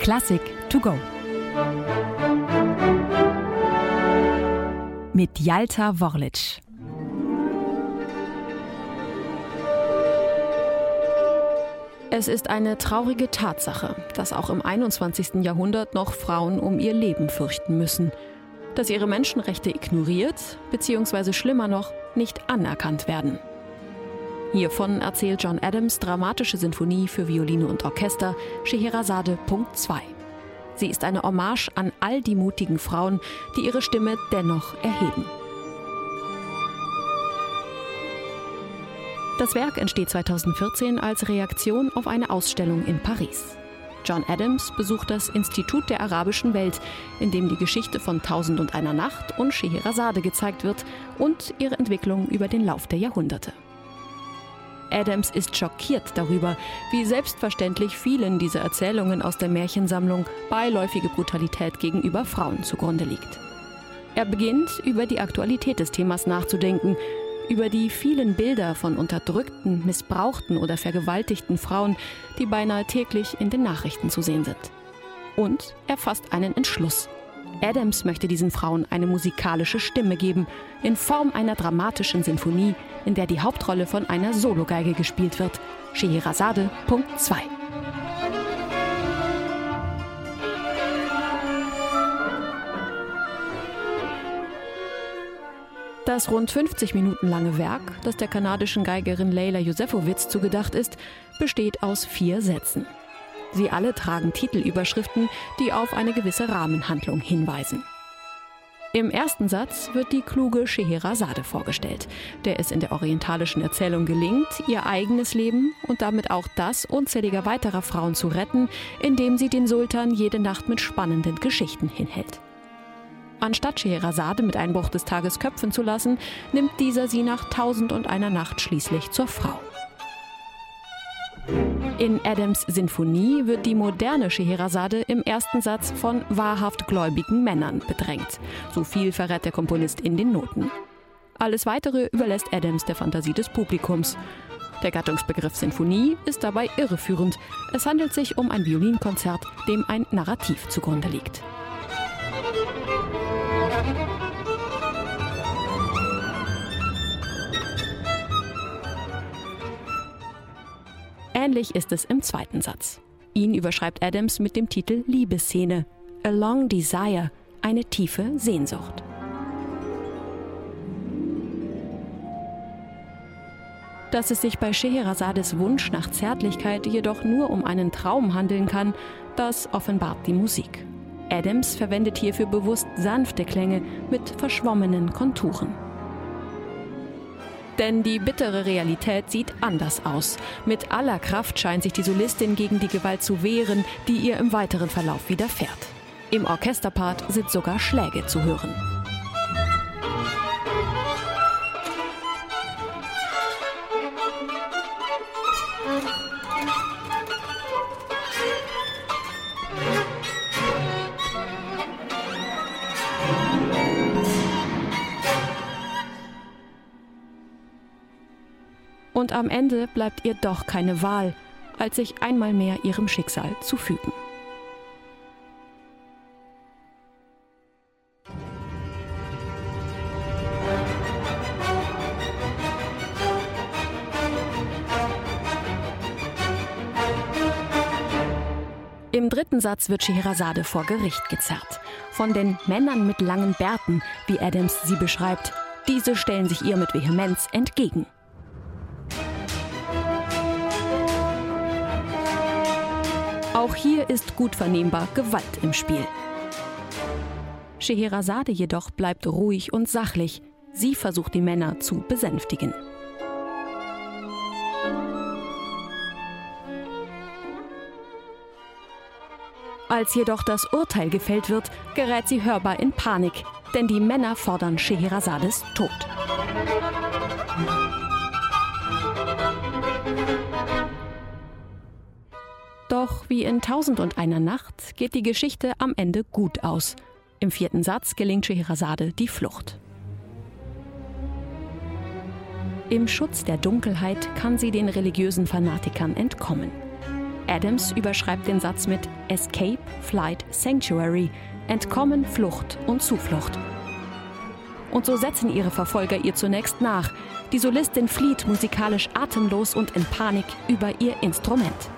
Klassik to go. Mit Jalta Worlic. Es ist eine traurige Tatsache, dass auch im 21. Jahrhundert noch Frauen um ihr Leben fürchten müssen, dass ihre Menschenrechte ignoriert bzw. schlimmer noch nicht anerkannt werden. Hiervon erzählt John Adams dramatische Sinfonie für Violine und Orchester Scheherazade Punkt 2. Sie ist eine Hommage an all die mutigen Frauen, die ihre Stimme dennoch erheben. Das Werk entsteht 2014 als Reaktion auf eine Ausstellung in Paris. John Adams besucht das Institut der arabischen Welt, in dem die Geschichte von Tausend und einer Nacht und Scheherazade gezeigt wird und ihre Entwicklung über den Lauf der Jahrhunderte. Adams ist schockiert darüber, wie selbstverständlich vielen dieser Erzählungen aus der Märchensammlung beiläufige Brutalität gegenüber Frauen zugrunde liegt. Er beginnt, über die Aktualität des Themas nachzudenken, über die vielen Bilder von unterdrückten, missbrauchten oder vergewaltigten Frauen, die beinahe täglich in den Nachrichten zu sehen sind. Und er fasst einen Entschluss. Adams möchte diesen Frauen eine musikalische Stimme geben, in Form einer dramatischen Sinfonie, in der die Hauptrolle von einer Sologeige gespielt wird. Scheherazade, Punkt 2. Das rund 50 Minuten lange Werk, das der kanadischen Geigerin Leila Josefowitz zugedacht ist, besteht aus vier Sätzen. Sie alle tragen Titelüberschriften, die auf eine gewisse Rahmenhandlung hinweisen. Im ersten Satz wird die kluge Scheherazade vorgestellt, der es in der orientalischen Erzählung gelingt, ihr eigenes Leben und damit auch das unzähliger weiterer Frauen zu retten, indem sie den Sultan jede Nacht mit spannenden Geschichten hinhält. Anstatt Scheherazade mit Einbruch des Tages köpfen zu lassen, nimmt dieser sie nach Tausend und einer Nacht schließlich zur Frau. In Adams Sinfonie wird die moderne Scheherazade im ersten Satz von wahrhaft gläubigen Männern bedrängt. So viel verrät der Komponist in den Noten. Alles Weitere überlässt Adams der Fantasie des Publikums. Der Gattungsbegriff Sinfonie ist dabei irreführend. Es handelt sich um ein Violinkonzert, dem ein Narrativ zugrunde liegt. Ähnlich ist es im zweiten Satz. Ihn überschreibt Adams mit dem Titel Liebesszene, A Long Desire, eine tiefe Sehnsucht. Dass es sich bei Scheherazades Wunsch nach Zärtlichkeit jedoch nur um einen Traum handeln kann, das offenbart die Musik. Adams verwendet hierfür bewusst sanfte Klänge mit verschwommenen Konturen. Denn die bittere Realität sieht anders aus. Mit aller Kraft scheint sich die Solistin gegen die Gewalt zu wehren, die ihr im weiteren Verlauf widerfährt. Im Orchesterpart sind sogar Schläge zu hören. Und am Ende bleibt ihr doch keine Wahl, als sich einmal mehr ihrem Schicksal zu fügen. Im dritten Satz wird Scheherazade vor Gericht gezerrt. Von den Männern mit langen Bärten, wie Adams sie beschreibt. Diese stellen sich ihr mit Vehemenz entgegen. Auch hier ist gut vernehmbar Gewalt im Spiel. Scheherazade jedoch bleibt ruhig und sachlich. Sie versucht die Männer zu besänftigen. Als jedoch das Urteil gefällt wird, gerät sie hörbar in Panik, denn die Männer fordern Scheherazades Tod. Doch wie in Tausend und einer Nacht geht die Geschichte am Ende gut aus. Im vierten Satz gelingt Scheherazade die Flucht. Im Schutz der Dunkelheit kann sie den religiösen Fanatikern entkommen. Adams überschreibt den Satz mit Escape, Flight, Sanctuary, Entkommen, Flucht und Zuflucht. Und so setzen ihre Verfolger ihr zunächst nach. Die Solistin flieht musikalisch atemlos und in Panik über ihr Instrument.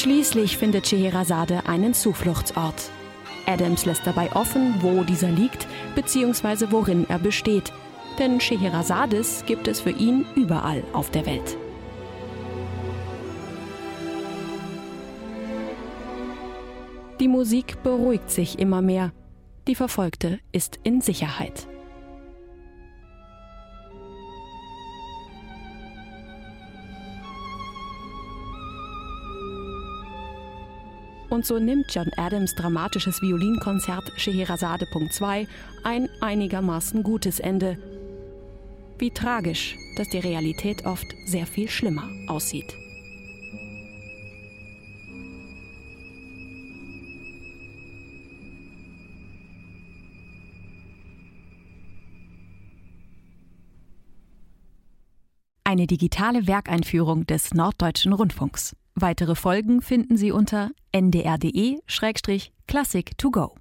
Schließlich findet Scheherazade einen Zufluchtsort. Adams lässt dabei offen, wo dieser liegt bzw. worin er besteht. Denn Scheherazades gibt es für ihn überall auf der Welt. Die Musik beruhigt sich immer mehr. Die Verfolgte ist in Sicherheit. Und so nimmt John Adams dramatisches Violinkonzert Scheherazade Punkt 2 ein einigermaßen gutes Ende. Wie tragisch, dass die Realität oft sehr viel schlimmer aussieht. Eine digitale Werkeinführung des Norddeutschen Rundfunks. Weitere Folgen finden Sie unter ndr.de-classic to go.